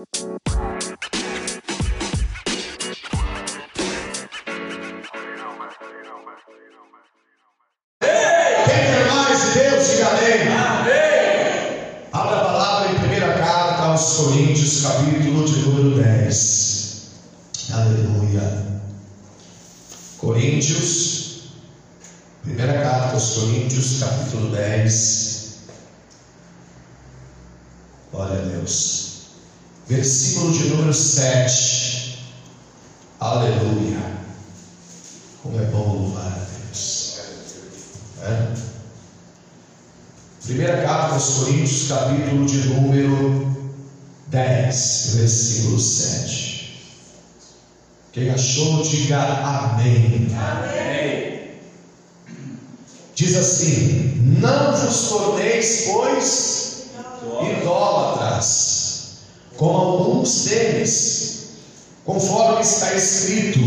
Quem aos Coríntios, capítulo de número 10, versículo 7. Quem achou, diga amém. Amém. Diz assim: Não vos torneis, pois, idólatras, como alguns deles, conforme está escrito: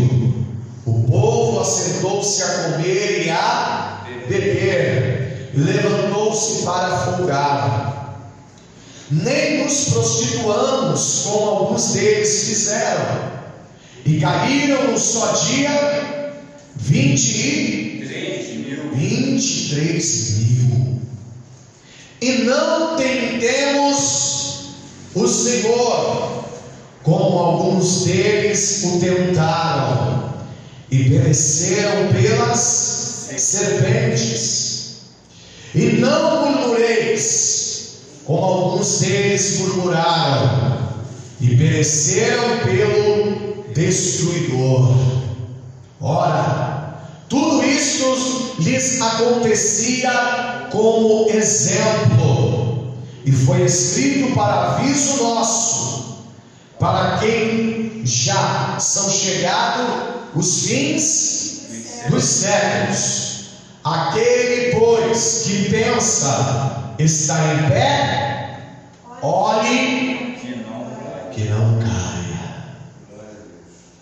o povo assentou-se a comer e a beber, e levantou-se para folgar. Nem nos prostituamos, como alguns deles fizeram, e caíram no só dia vinte e 20 mil. 23 mil. E não tentemos o Senhor, como alguns deles o tentaram e pereceram pelas serpentes. E não murmureis, como alguns deles murmuraram e pereceram pelo destruidor. Ora, tudo isto lhes acontecia como exemplo, e foi escrito para aviso nosso, para quem já são chegados os fins dos séculos. Aquele, pois, que pensa estar em pé, olhe Que não caia.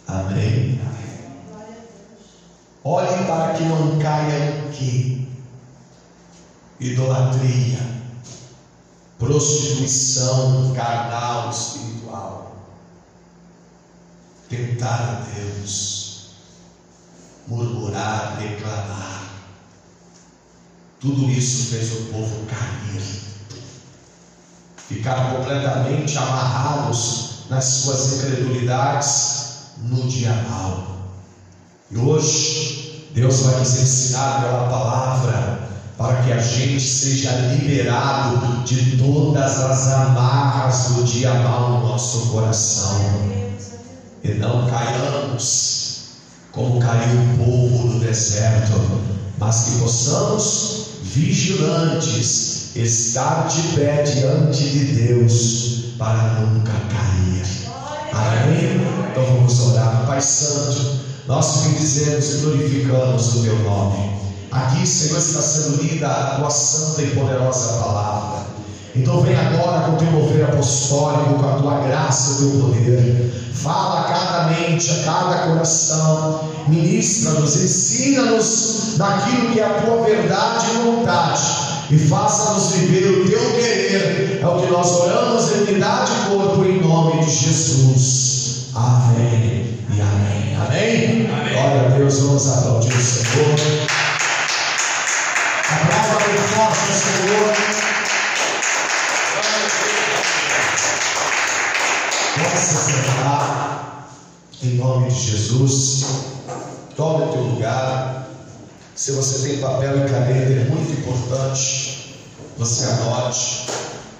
Amém. Olhe para que não caia o que? Idolatria, prostituição carnal, espiritual, tentar a Deus, murmurar, reclamar. Tudo isso fez o povo cair, ficar completamente amarrados nas suas incredulidades no dia mal. E hoje, Deus vai nos ensinar pela palavra para que a gente seja liberado de todas as amarras do dia mal no nosso coração e não caiamos como caiu o povo no deserto, mas que possamos vigilantes estar de pé diante de Deus para nunca cair. Amém? Então vamos orar, Pai Santo. Nós bendizemos e glorificamos o teu nome. Aqui, Senhor, está sendo lida a tua santa e poderosa palavra. Então vem agora com o teu mover apostólico, com a tua graça e o teu poder. Fala a cada mente, a cada coração. Ministra-nos, ensina-nos naquilo que é a tua verdade e vontade. E faça-nos viver o teu querer. É o que nós oramos em unidade e corpo em nome de Jesus. Amém e amém. Amém? Amém. Glória a Deus, vamos aplaudir o Senhor. Aplauda bem forte o Senhor. Possa sentar em nome de Jesus. Tome o teu lugar. Se você tem papel e caneta, é muito importante. Você anote.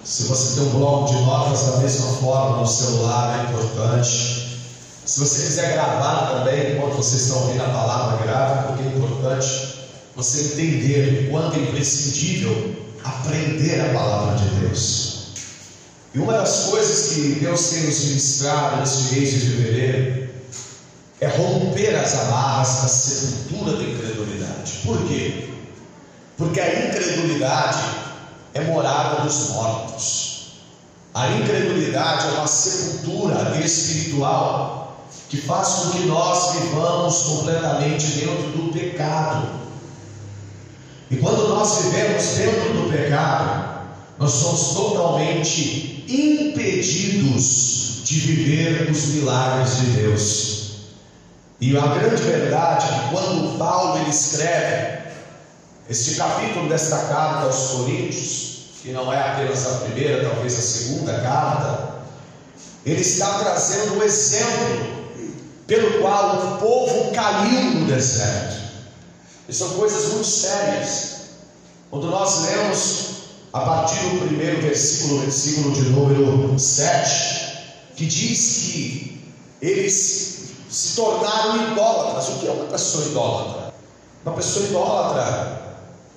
Se você tem um bloco de notas da mesma forma no celular, é importante. Se você quiser gravar também, enquanto vocês estão ouvindo a palavra, grave, porque é importante você entender o quanto é imprescindível aprender a palavra de Deus. E uma das coisas que Deus tem nos ministrado neste mês de fevereiro é romper as amarras da sepultura da incredulidade. Por quê? Porque a incredulidade é morada dos mortos. A incredulidade é uma sepultura espiritual que faz com que nós vivamos completamente dentro do pecado. E quando nós vivemos dentro do pecado, nós somos totalmente impedidos de viver os milagres de Deus. E a grande verdade é que quando Paulo ele escreve este capítulo desta carta aos Coríntios, que não é apenas a primeira, talvez a segunda carta, ele está trazendo um exemplo pelo qual o povo caiu no deserto. E são coisas muito sérias. Quando nós lemos a partir do primeiro versículo, versículo de número 7, que diz que eles se tornaram idólatras. O que é uma pessoa idólatra? Uma pessoa idólatra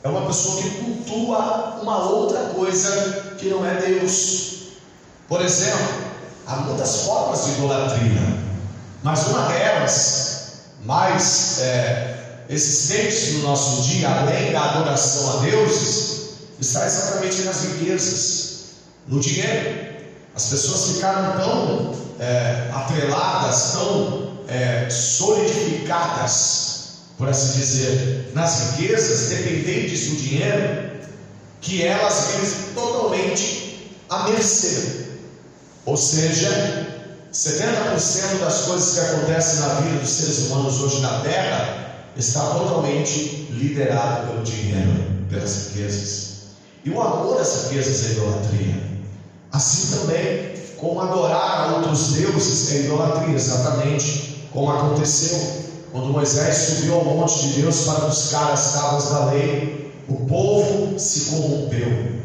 é uma pessoa que cultua uma outra coisa que não é Deus. Por exemplo, há muitas formas de idolatria, mas uma delas, mais é, existentes no nosso dia, além da adoração a deuses, está exatamente nas riquezas, no dinheiro. As pessoas ficaram tão é, atreladas, tão é, solidificadas, por assim dizer, nas riquezas, dependentes do dinheiro, que elas vivem totalmente à mercê. Ou seja, 70% das coisas que acontecem na vida dos seres humanos hoje na Terra está totalmente liderado pelo dinheiro, pelas riquezas. E o amor às riquezas é idolatria. Assim também, como adorar a outros deuses é idolatria, exatamente como aconteceu quando Moisés subiu ao monte de Deus para buscar as tábuas da lei. O povo se corrompeu.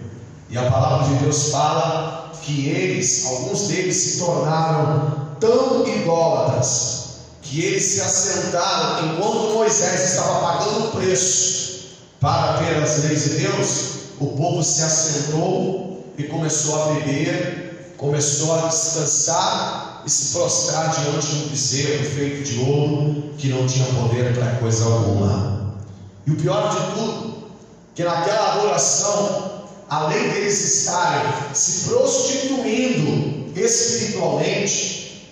E a palavra de Deus fala que eles, alguns deles, se tornaram tão idólatras que eles se assentaram enquanto Moisés estava pagando o preço para ter as leis de Deus o povo se assentou e começou a beber, começou a descansar e se prostrar diante de um bezerro feito de ouro que não tinha poder para coisa alguma. E o pior de tudo, que naquela adoração, além deles estarem se prostituindo espiritualmente,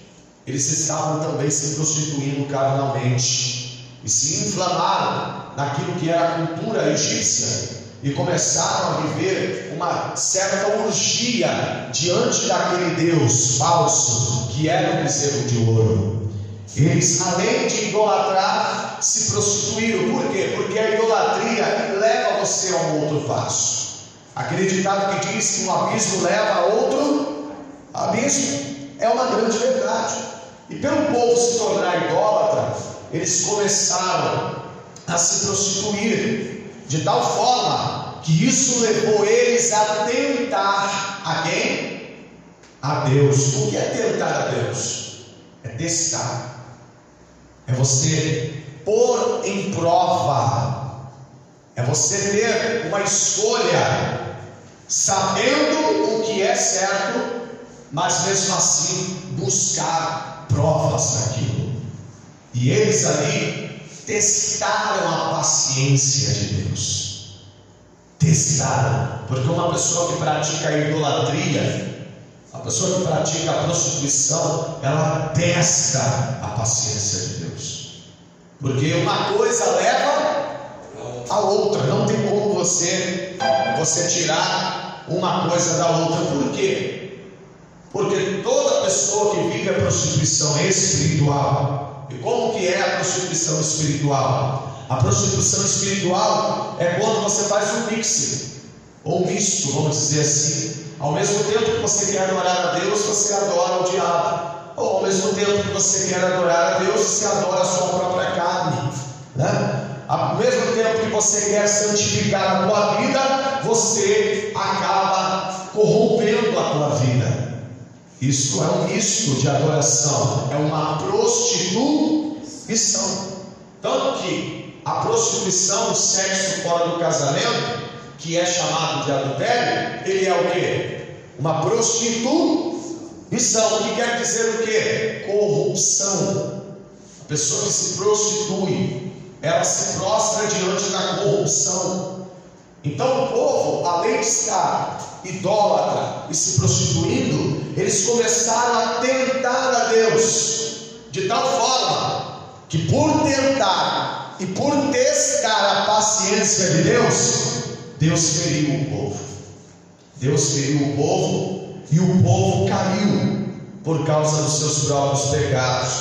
eles estavam também se prostituindo carnalmente e se inflamaram naquilo que era a cultura egípcia e começaram a viver uma certa urgia diante daquele Deus falso que era o bezerro de ouro. Eles, além de idolatrar, se prostituíram. Por quê? Porque a idolatria leva você a um outro passo. Aquele ditado que diz que um abismo leva a outro abismo é uma grande verdade. E pelo povo se tornar idólatra, eles começaram a se prostituir de tal forma que isso levou eles a tentar a quem? A Deus. O que é tentar a Deus? É testar. É você pôr em prova. É você ter uma escolha, sabendo o que é certo, mas mesmo assim buscar provas daquilo. E eles ali testaram a paciência de Deus. Testaram, porque uma pessoa que pratica a idolatria, a pessoa que pratica a prostituição, ela testa a paciência de Deus. Porque uma coisa leva a outra, não tem como você você tirar uma coisa da outra. Por quê? Porque toda pessoa que vive a prostituição espiritual, e como que é a prostituição espiritual? A prostituição espiritual é quando você faz um mix, ou misto, vamos dizer assim. Ao mesmo tempo que você quer adorar a Deus, você adora o diabo. Ou ao mesmo tempo que você quer adorar a Deus, você adora a sua própria carne. Né? Ao mesmo tempo que você quer santificar a tua vida, você acaba corrompendo a tua vida. Isso é um misto de adoração, é uma prostituição. Tanto que a prostituição, o sexo fora do casamento, que é chamado de adultério, ele é o que? Uma prostituição, que quer dizer o que? Corrupção. A pessoa que se prostitui, ela se prostra diante da corrupção. Então o povo, além de estar idólatra e se prostituindo, eles começaram a tentar a Deus, de tal forma que por tentar e por testar a paciência de Deus, Deus feriu o povo. Deus feriu o povo e o povo caiu, por causa dos seus próprios pecados.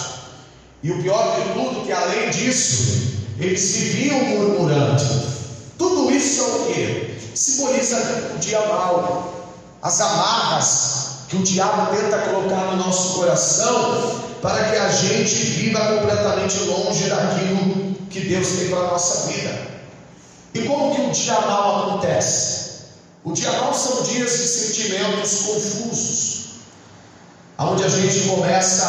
E o pior de tudo, que além disso, eles viviam murmurando. Tudo isso é o que? Simboliza o dia mau, as amarras que o diabo tenta colocar no nosso coração para que a gente viva completamente longe daquilo que Deus tem para a nossa vida. E como que o dia mal acontece? O dia mal são dias de sentimentos confusos, onde a gente começa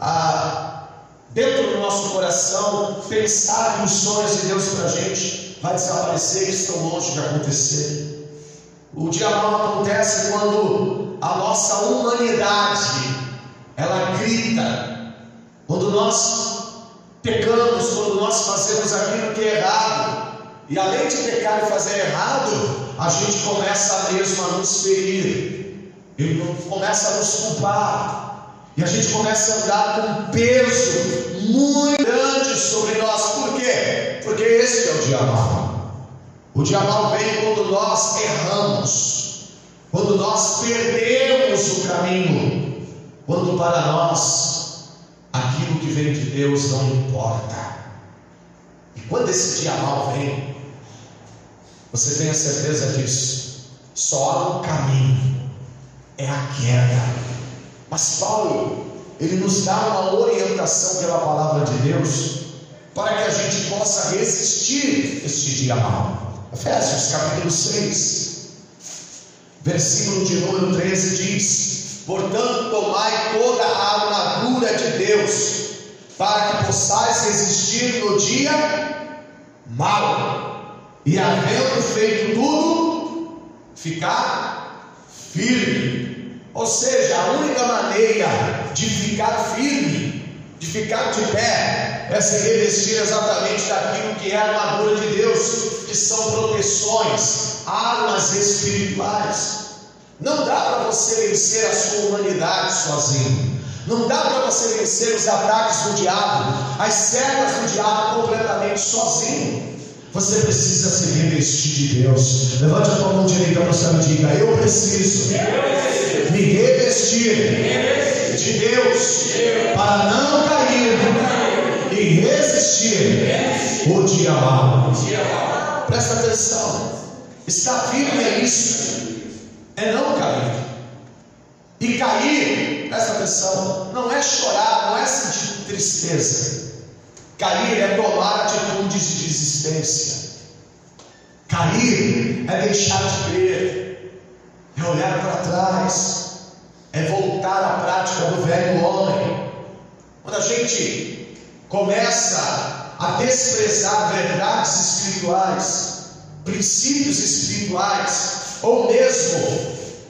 a, dentro do nosso coração, pensar que os sonhos de Deus para a gente vai desaparecer e estão longe de acontecer. O dia mal acontece quando a nossa humanidade ela grita, quando nós pecamos, quando nós fazemos aquilo que é errado, e além de pecar e fazer errado, a gente começa mesmo a nos ferir, e começa a nos culpar, e a gente começa a andar com um peso muito grande sobre nós. Por quê? Porque esse é o dia mal. O dia mal vem quando nós erramos, quando nós perdemos o caminho, quando para nós aquilo que vem de Deus não importa. E quando esse dia mal vem, você tenha certeza disso. Só há um caminho, é a queda. Mas Paulo, ele nos dá uma orientação pela palavra de Deus para que a gente possa resistir este dia mal. Efésios capítulo 6, versículo de número 13 diz: Portanto, tomai toda a armadura de Deus, para que possais resistir no dia mal e havendo feito tudo, ficar firme. Ou seja, a única maneira de ficar firme, de ficar de pé, é se revestir exatamente daquilo que é a armadura de Deus, que são proteções, armas espirituais. Não dá para você vencer a sua humanidade sozinho. Não dá para você vencer os ataques do diabo, as servas do diabo completamente sozinho. Você precisa se revestir de Deus. Levante a tua mão direita para o céu e diga: Eu preciso me revestir de Deus para não cair e resistir o dia mal. Presta atenção. Estar firme é isso, é não cair. E cair, presta atenção, não é chorar, não é sentir tristeza. Cair é tomar atitudes de desistência. Cair é deixar de crer, é olhar para trás, é voltar à prática do velho homem. Quando a gente começa a desprezar verdades espirituais, princípios espirituais, ou mesmo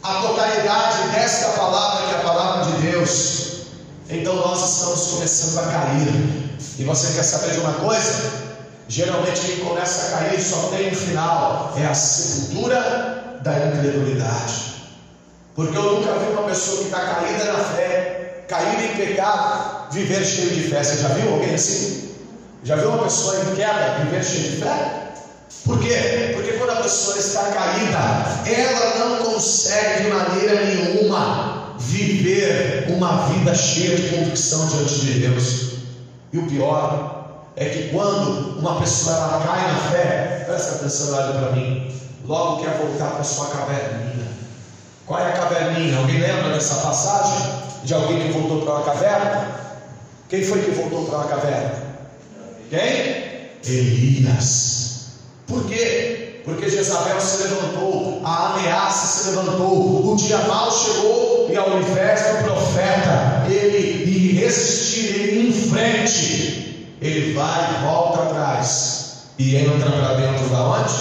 a totalidade desta palavra que é a palavra de Deus, então nós estamos começando a cair e você quer saber de uma coisa? Geralmente quem começa a cair só tem um final, é a sepultura da incredulidade. Porque eu nunca vi uma pessoa que está caída na fé, caída em pecado, viver cheio de fé. Você já viu alguém assim? Já viu uma pessoa em queda viver cheio de fé? Por quê? Porque quando a pessoa está caída, ela não consegue de maneira nenhuma viver uma vida cheia de convicção diante de Deus. E o pior é que quando uma pessoa ela cai na fé, presta atenção, olha para mim, logo quer voltar para sua caverninha. Qual é a caverninha? Alguém lembra dessa passagem de alguém que voltou para uma caverna? Quem foi que voltou para uma caverna? Quem? Elias. Por quê? Porque Jezabel se levantou, a ameaça se levantou, o dia mal chegou e ao invés do profeta ele ir resistir, ele ir em frente, ele vai, volta atrás e entra para dentro da onde?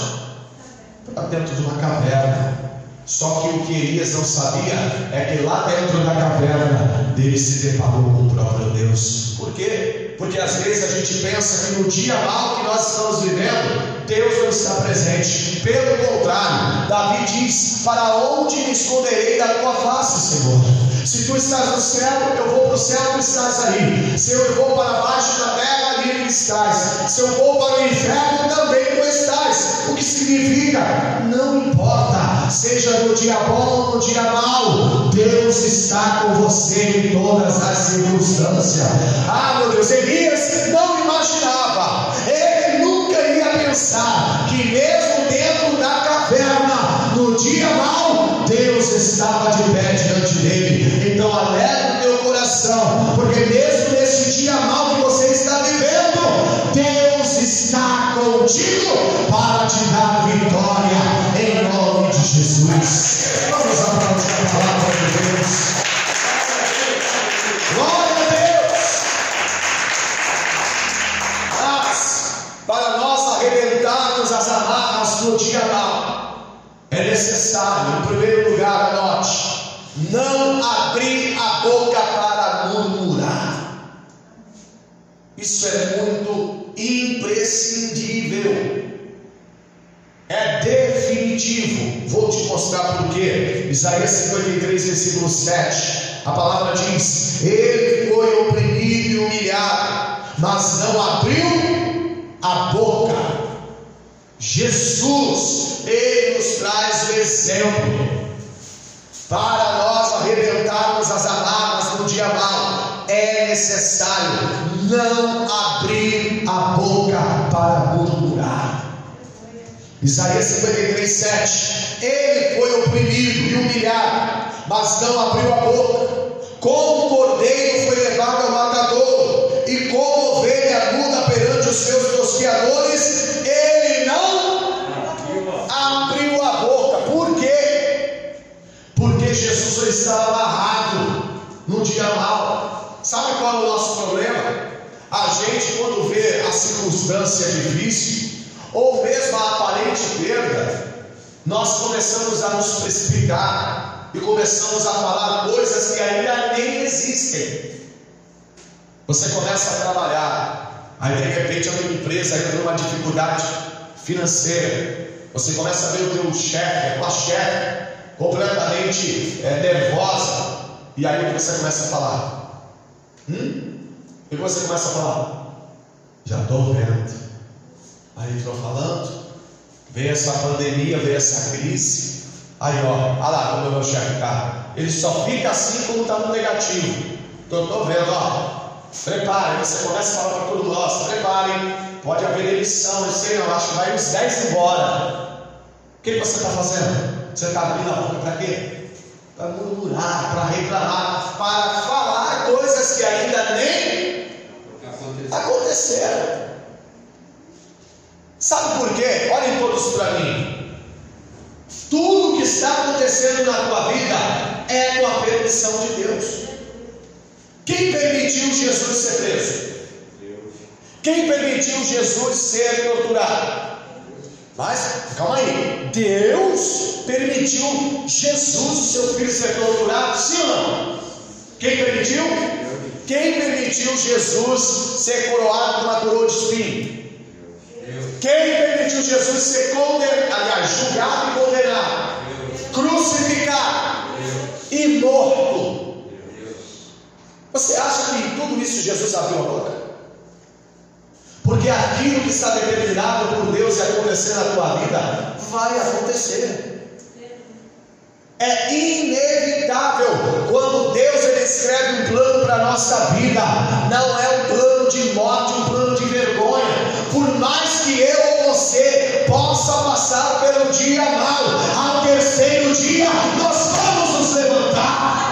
Para dentro de uma caverna. Só que o que Elias não sabia é que lá dentro da caverna dele se deparou com o próprio Deus. Por quê? Porque às vezes a gente pensa que no dia mal que nós estamos vivendo, Deus não está presente. Pelo contrário, Davi diz: Para onde me esconderei da tua face, Senhor? Se tu estás no céu, eu vou para o céu, tu estás aí. Se eu vou para baixo da terra, ali tu estás. Se eu vou para o inferno, também tu estás. O que significa? Não importa, seja no dia bom ou no dia mau, Deus está com você em todas as circunstâncias. Ah, meu Deus, Elias não imaginava, pensar que mesmo dentro da caverna, no dia mau, Deus estava de pé diante dele. Então alegre o teu coração, porque mesmo nesse dia mau que você está vivendo, Deus está contigo para te dar vitória em nome de Jesus. Vamos aplaudir a palavra de Deus. No dia mau, é necessário, em primeiro lugar, anote, não abrir a boca para murmurar. Isso é muito imprescindível. É definitivo. Vou te mostrar por quê. Isaías 53, versículo 7. A palavra diz: Ele foi oprimido e humilhado, mas não abriu a boca. Jesus, Ele nos traz o exemplo para nós arrebentarmos as amarras no dia mau. É necessário não abrir a boca para murmurar. Isaías 53, 7. Ele foi oprimido e humilhado, mas não abriu a boca. Como cordeiro foi levado ao matador, e como ovelha muda perante os seus tosqueadores, ele não abriu a boca. Por quê? Porque Jesus estava amarrado no dia mau. Sabe qual é o nosso problema? A gente, quando vê a circunstância difícil, ou mesmo a aparente perda, nós começamos a nos precipitar e começamos a falar coisas que ainda nem existem. Você começa a trabalhar, aí de repente a tua empresa entra numa dificuldade financeira. Você começa a ver o teu chefe, a tua chefe, completamente é, nervosa. E aí você começa a falar? Hum? Que você começa a falar? Já estou vendo. Aí estou falando, veio essa pandemia, veio essa crise. Aí ó, olha lá como o meu chefe está. Ele só fica assim como está no negativo. Então estou vendo, ó. Preparem, você começa a falar para todo mundo, ó, se preparem, pode haver demissão, eu sei não, acho que vai uns 10 embora. O que você está fazendo? Você está abrindo a boca para quê? Para murmurar, para reclamar, para falar coisas que ainda nem aconteceram. Sabe por quê? Olhem todos para mim. Tudo que está acontecendo na tua vida é com a permissão de Deus. Quem permitiu Jesus ser preso? Quem permitiu Jesus ser torturado? Mas, calma aí, Deus permitiu Jesus, seu filho, ser torturado, sim ou não? Quem permitiu? Quem permitiu Jesus ser coroado com uma coroa de espinho? Quem permitiu Jesus ser condenado, aliás, julgado e condenado, crucificado e morto? Você acha que em tudo isso Jesus abriu a boca? Porque aquilo que está determinado por Deus e acontecer na tua vida, vai acontecer. É inevitável quando Deus ele escreve um plano para a nossa vida, não é um plano de morte, um plano de vergonha. Por mais que eu ou você possa passar pelo dia mal, ao terceiro dia nós vamos nos levantar.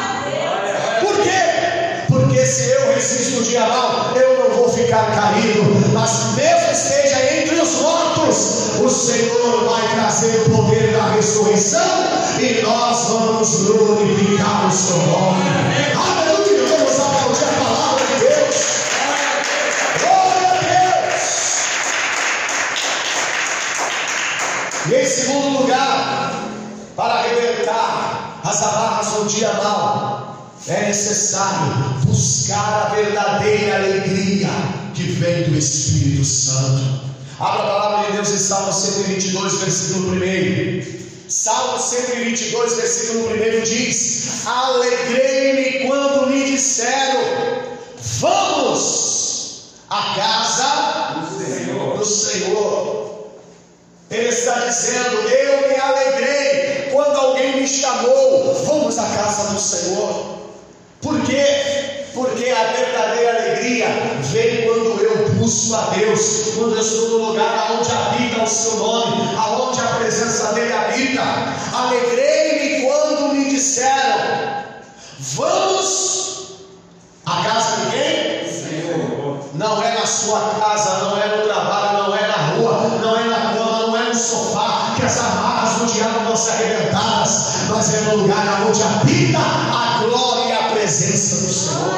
Se eu resisto o dia mal, eu não vou ficar caído, mas mesmo esteja entre os mortos, o Senhor vai trazer o poder da ressurreição e nós vamos glorificar o seu nome. Aleluia! Vamos aplaudir a palavra de Deus. Glória a Deus! E em segundo lugar, para arrebentar as amarras no dia mal, é necessário buscar a verdadeira alegria que vem do Espírito Santo. Abra a palavra de Deus em Salmo 122, versículo 1. Salmo 122, versículo 1 diz: Alegrei-me quando me disseram, vamos à casa do Senhor. do Senhor. Ele está dizendo: Eu me alegrei quando alguém me chamou, vamos à casa do Senhor. Por quê? Porque a verdadeira alegria vem quando eu busco a Deus, quando eu estou no lugar onde habita o seu nome, aonde a presença dele habita. Alegrei-me quando me disseram: Vamos à casa de quem? Senhor. Não é na sua casa, não é no trabalho, não é na rua, não é na cama, não é no sofá, que as amarras do diabo vão ser arrebentadas, mas é no lugar onde habita a glória presença do Senhor.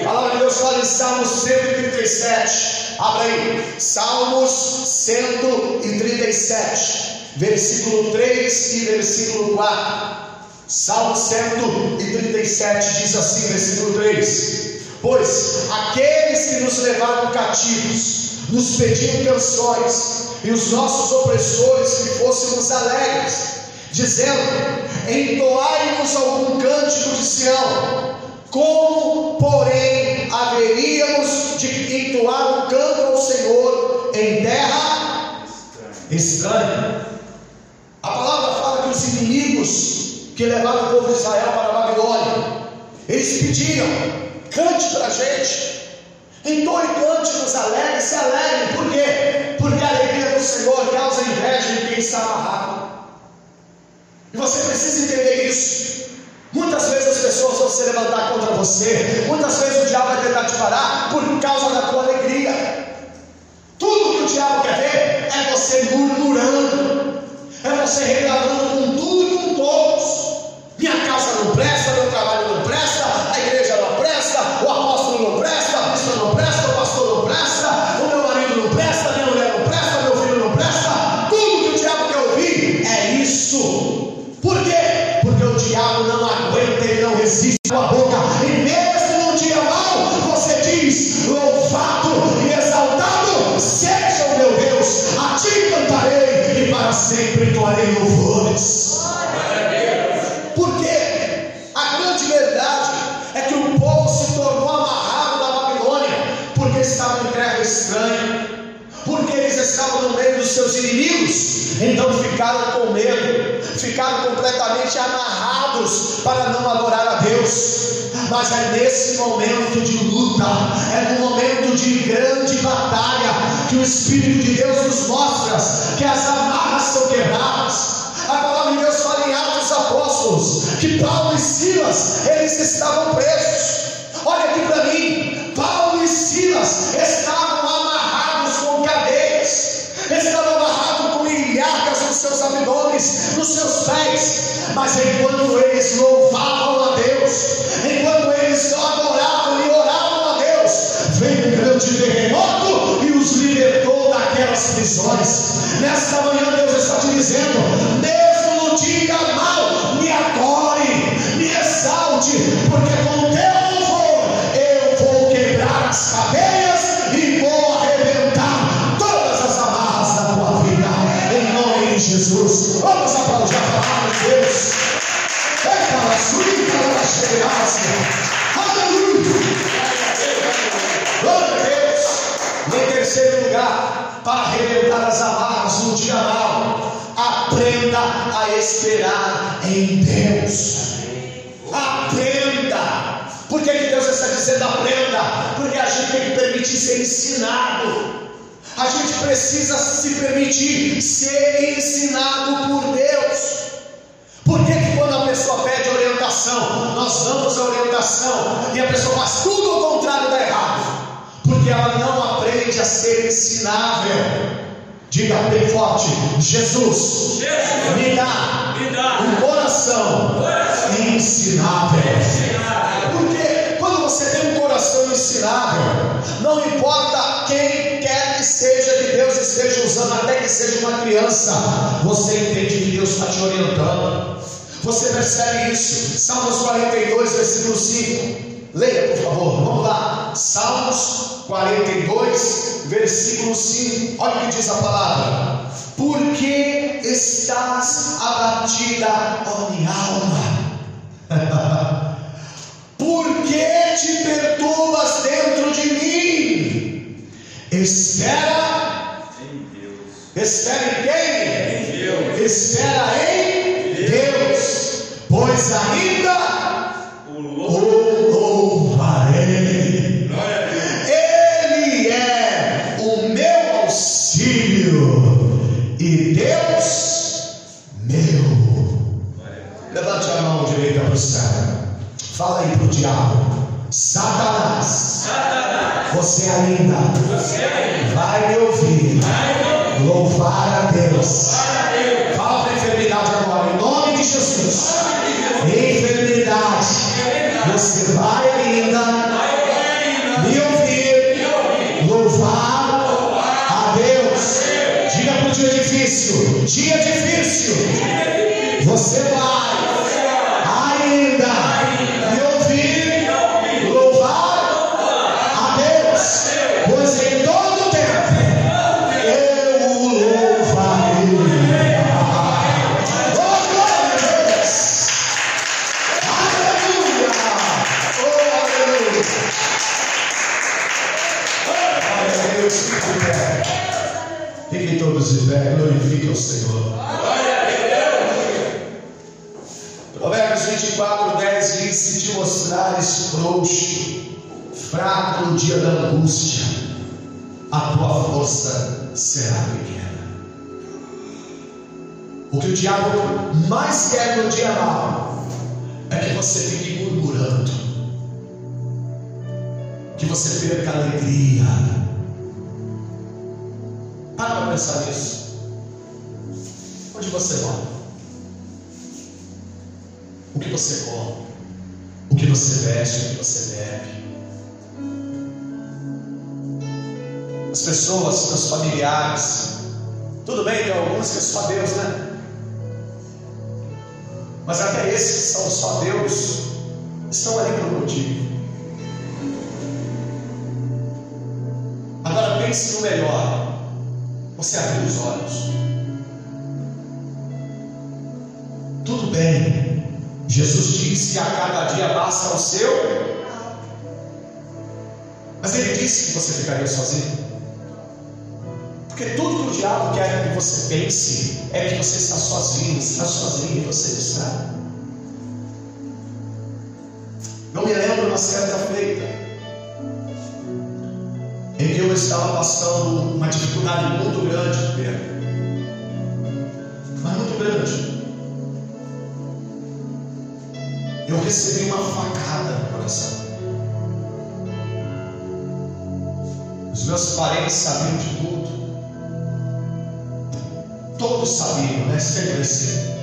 A palavra de Deus fala em Salmos 137. Abra aí. Salmos 137, versículo 3 e versículo 4. Salmo 137 diz assim, versículo 3: Pois aqueles que nos levaram cativos nos pediam canções, e os nossos opressores que fôssemos alegres, dizendo: Entoai-nos algum cântico de Sião. Como, porém, haveríamos de entoar um canto ao Senhor em terra estranha? A palavra fala que os inimigos que levaram o povo de Israel para a Babilônia, eles pediam: cante para a gente, entoe cânticos alegres, se alegrem, por quê? Porque a alegria do Senhor causa inveja em quem está amarrado. E você precisa entender isso. Muitas vezes as pessoas vão se levantar contra você, muitas vezes o diabo vai tentar te parar por causa da tua alegria. Tudo que o diabo quer ver é você murmurando, é você reclamando com tudo e com todos. Minha casa não presta, sempre entoarei louvores. Porque a grande verdade é que o povo se tornou amarrado da Babilônia, porque estava em terra estranha, porque eles estavam no meio dos seus inimigos, então ficaram com medo, ficaram completamente amarrados para não adorar a Deus. Mas é nesse momento de luta, é no momento de grande batalha, que o Espírito de Deus nos mostra que as amarras são quebradas. A palavra de Deus fala em Atos Apóstolos que Paulo e Silas eles estavam presos. Olha aqui para mim, Paulo e Silas estavam amarrados com cadeias, estavam amarrados com ilhargas nos seus abdômenes, nos seus pés. Mas enquanto eles louvavam a Deus, enquanto eles adoravam e oravam a Deus, veio um grande terremoto daquelas prisões. Nesta manhã Deus está te dizendo, mesmo no dia mal, me adore, me exalte, porque com teu louvor eu vou quebrar as cadeias e vou arrebentar todas as amarras da tua vida, em nome de Jesus. Vamos aplaudir a palavra de Deus. Eita, suíta, ela Aleluia. Glória a Deus. Em terceiro lugar, para arrebentar as amarras no dia mal, aprenda a esperar em Deus. Aprenda. Por que, que Deus está dizendo aprenda? Porque a gente tem que permitir ser ensinado. A gente precisa se permitir ser ensinado por Deus. Por que, que quando a pessoa pede orientação, nós damos a orientação e a pessoa faz tudo ao contrário da errado? Porque ela não aprende a ser ensinável. Diga bem forte: Jesus, Jesus. me dá Me dá. um coração Coração. ensinável. Ensinável. Porque quando você tem um coração ensinável, não importa quem quer que seja que Deus esteja usando, até que seja uma criança, você entende que Deus está te orientando. Você percebe isso? Salmos 42, versículo 5. Leia, por favor. Vamos lá. Salmos 42, versículo 5. Olha o que diz a palavra. Porque estás abatida, ó minha alma? Por que te perturbas dentro de mim? Espera. Em Deus. Espera em quem? Em Deus. Espera em Deus, pois ainda Deus, fique de pé. Fiquem todos de pé, glorifiquem o Senhor. Provérbios 24, 10 diz: Se te mostrares frouxo, fraco no dia da angústia, a tua força será pequena. O que o diabo mais quer no dia mau é que você fique murmurando, que você perca a alegria. Pensar nisso. Onde você mora? O que você come? O que você veste? O que você bebe? As pessoas, seus familiares. Tudo bem, tem alguns que é só Deus, né? Mas até esses que são só Deus, estão ali por um motivo. Agora pense no melhor. Você abriu os olhos. Tudo bem. Jesus disse que a cada dia basta o seu. Mas ele disse que você ficaria sozinho. Porque tudo que o diabo quer que você pense é que você está sozinho, está sozinho e você não está. Eu me lembro uma certa feita em que eu estava passando uma dificuldade muito grande, Pedro. Mas muito grande. Eu recebi uma facada no coração. Os meus parentes sabiam de tudo. Todos sabiam, né? Sempre assim.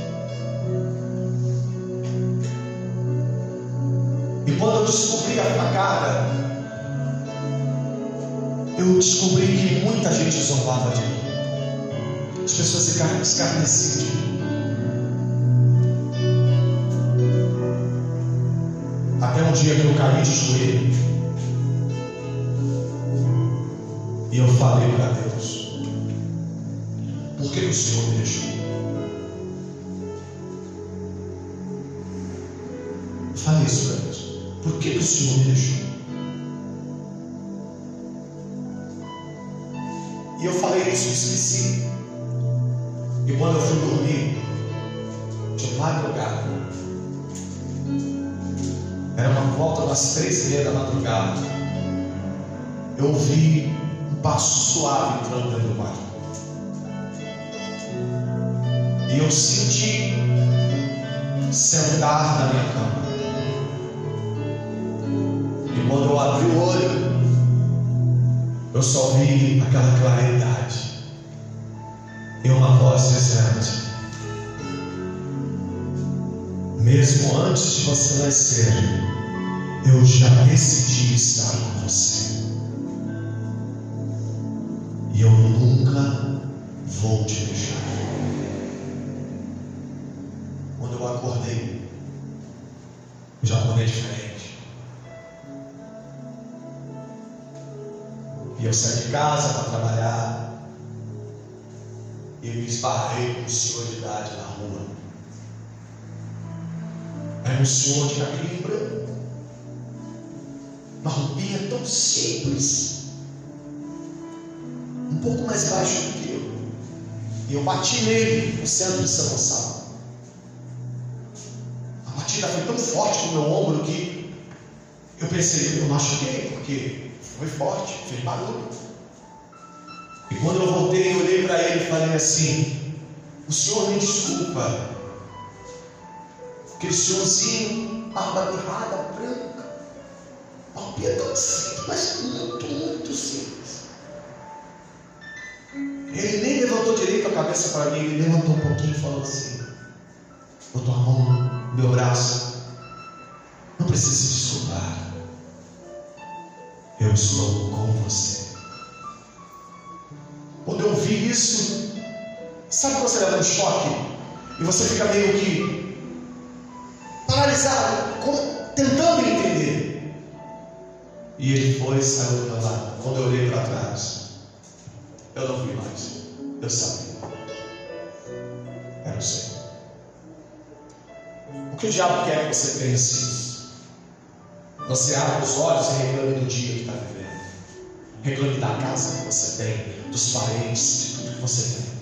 E quando eu descobri a facada, eu descobri que muita gente zombava de mim. As pessoas ficaram escarnecidas de mim. Até um dia que eu caí de joelho. E eu falei para Deus: Por que o Senhor me deixou? Falei isso para Deus. Por que o Senhor me deixou? Isso. E quando eu fui dormir, de madrugada, era uma volta das três e meia da madrugada, eu ouvi um passo suave entrando dentro do quarto. E eu senti sentar na minha cama. E quando eu abri o olho, eu só vi aquela claridade e uma voz dizendo: Mesmo antes de você nascer, eu já decidi estar com você. Simples. Um pouco mais baixo do que eu. E eu bati nele no centro de São Gonçalo. A batida foi tão forte no meu ombro que eu pensei, eu machuquei, porque foi forte, fez barulho. E quando eu voltei, eu olhei para ele e falei assim: O senhor me desculpa. Aquele senhorzinho, barba mirrada, branca, roupinha tão simples, mas muito, muito simples. Ele nem levantou direito a cabeça para mim, ele levantou um pouquinho e falou assim: botou a mão no meu braço. Não precisa desculpar. Eu estou com você. Quando eu ouvi isso, sabe quando você leva um choque? E você fica meio que paralisado, tentando entender. E ele foi e saiu do meu lado. Quando eu olhei para trás, eu não vi mais. Eu sabia. Era o Senhor. O que o diabo quer que você pense? Você abre os olhos e reclame do dia que está vivendo. Reclame da casa que você tem, dos parentes, de tudo que você tem.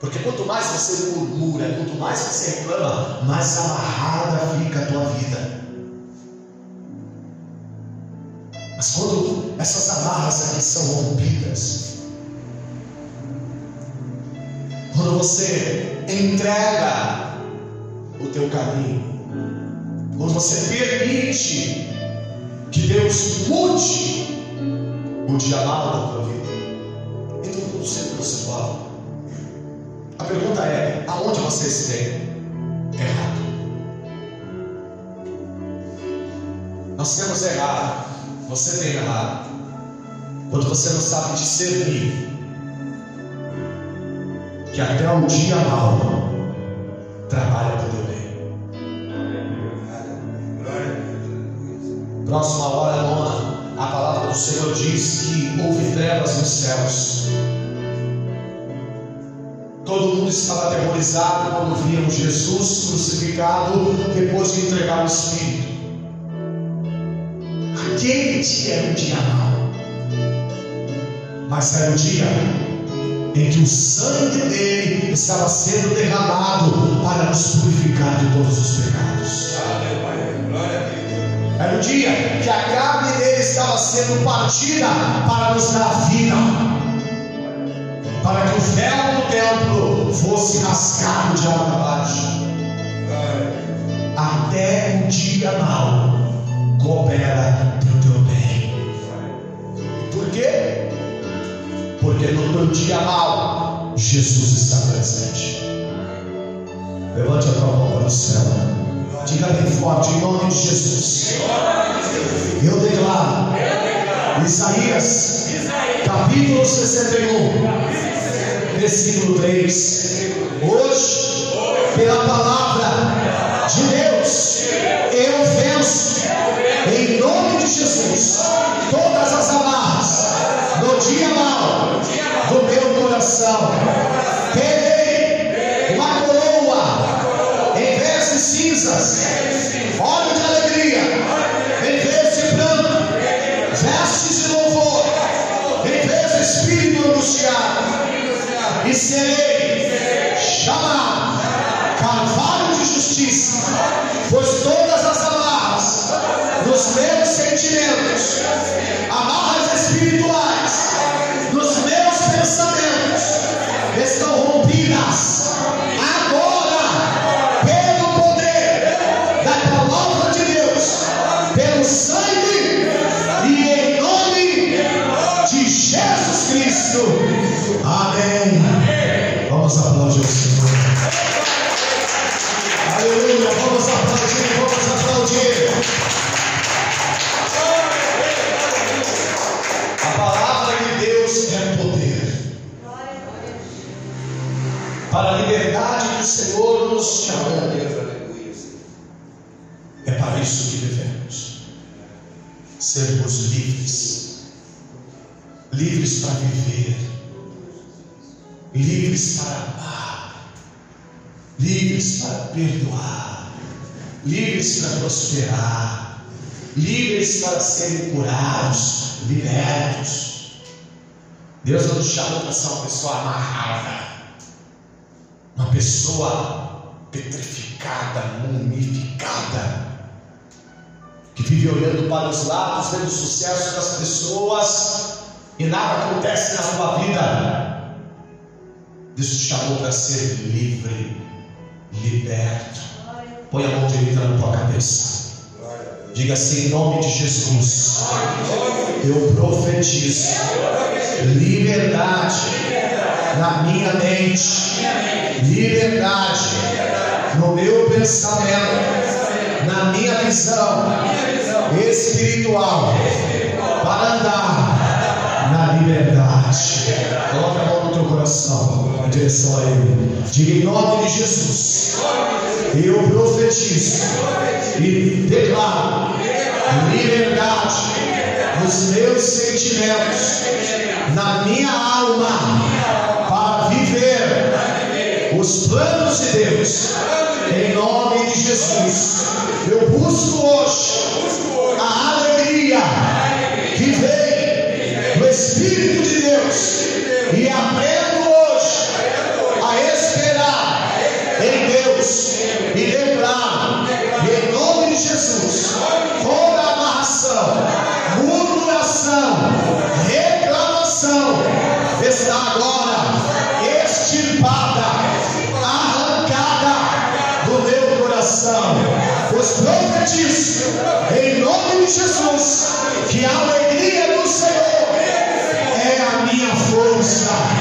Porque quanto mais você murmura, quanto mais você reclama, mais amarrada fica a tua vida. Mas quando essas amarras aqui são rompidas, quando você entrega o teu caminho, quando você permite que Deus mude o dia mal da tua vida, então tudo sempre você fala. A pergunta é: aonde você tem errado? Nós temos errado, você tem errado, quando você não sabe discernir que até o dia mal trabalha para o teu bem. Próxima hora nona, a palavra do Senhor diz que houve trevas nos céus. Todo mundo estava aterrorizado quando viam Jesus crucificado depois de entregar o Espírito. Aquele dia era um dia mau, mas era o dia em que o sangue dele estava sendo derramado para nos purificar de todos os pecados. Era o dia que a carne dele estava sendo partida para nos dar vida, para que o véu do templo fosse rasgado de alto a baixo. Até o dia mau coopera Porque no teu dia mau Jesus está presente. Levante a tua mão para o céu. Diga bem forte, em nome de Jesus. Eu declaro, Isaías, capítulo 61, versículo 3. Hoje, pela palavra de Deus, eu venço, em nome de Jesus, todas as amarras no dia meu coração. Terei uma coroa em vez de cinzas, óleo de alegria em vez de pranto, vestes de louvor em vez de espírito angustiado, e serei chamado carvalho de justiça, pois todas as amarras nos meus sentimentos, amarras livres para perdoar, livres para prosperar, livres para serem curados, libertos. Deus não nos chamou para ser uma pessoa amarrada, uma pessoa petrificada, mumificada que vive olhando para os lados, vendo o sucesso das pessoas e nada acontece na sua vida. Deus te chamou para ser livre, liberto. Põe a mão direita na tua cabeça. Diga assim, em nome de Jesus. Eu profetizo liberdade na minha mente, liberdade no meu pensamento, na minha visão espiritual para andar liberdade. Coloca a mão no teu coração em direção a Ele. Diga em nome de Jesus. Eu profetizo e declaro liberdade nos meus sentimentos, na minha alma, para viver os planos de Deus. Em nome de Jesus. Eu busco hoje a alegria Espírito de Deus e aprendo hoje a esperar em Deus e declaro em nome de Jesus toda amarração, murmuração, reclamação está agora extirpada, arrancada do meu coração. Os profetizo em nome de Jesus que a força.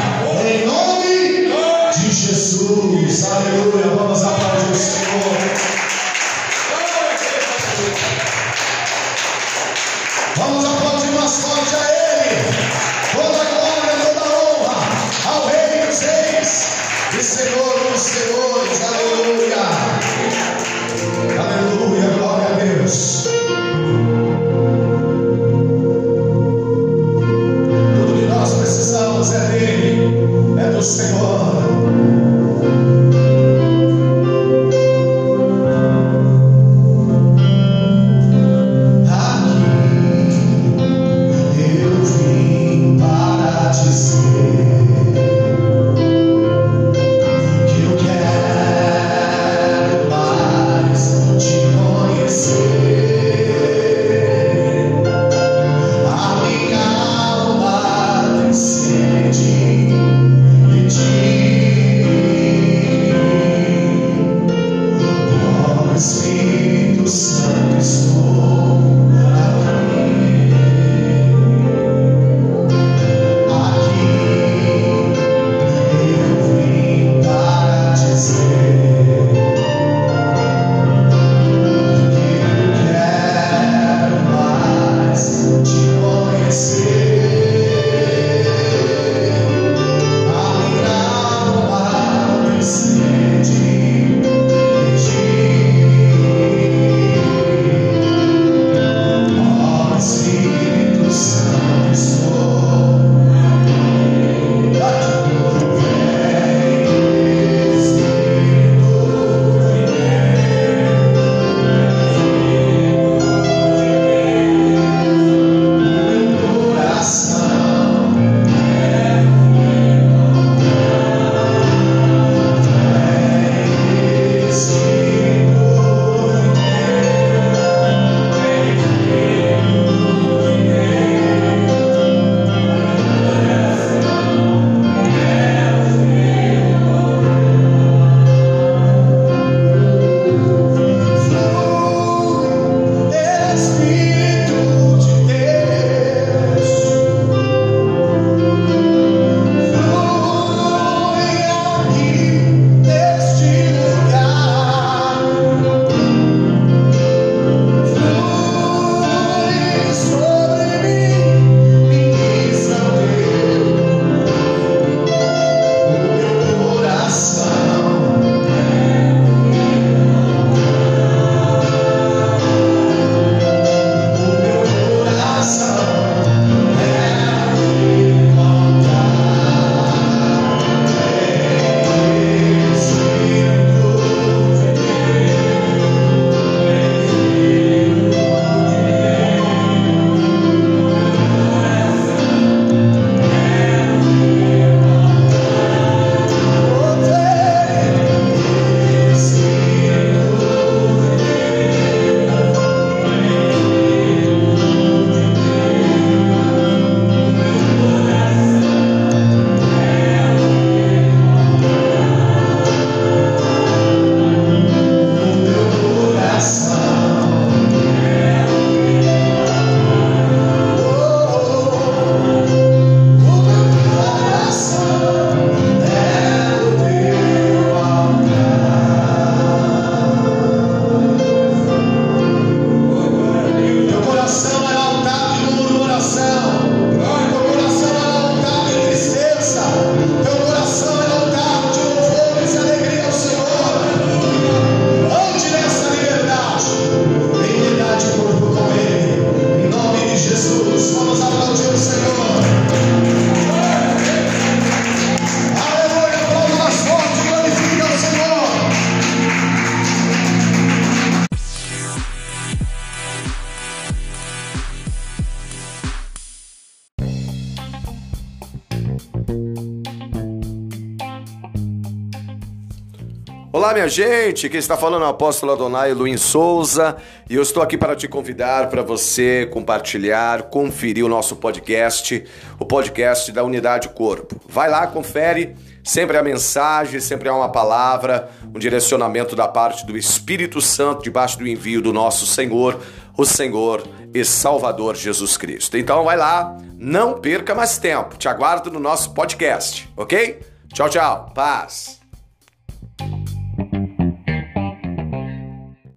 Gente, quem está falando é o apóstolo Adonai Luiz Souza e eu estou aqui para te convidar para você compartilhar, conferir o nosso podcast, o podcast da Unidade Corpo. Vai lá, confere, sempre há mensagem, sempre há uma palavra, um direcionamento da parte do Espírito Santo debaixo do envio do nosso Senhor, o Senhor e Salvador Jesus Cristo. Então vai lá, não perca mais tempo, te aguardo no nosso podcast, ok? Tchau, tchau, paz.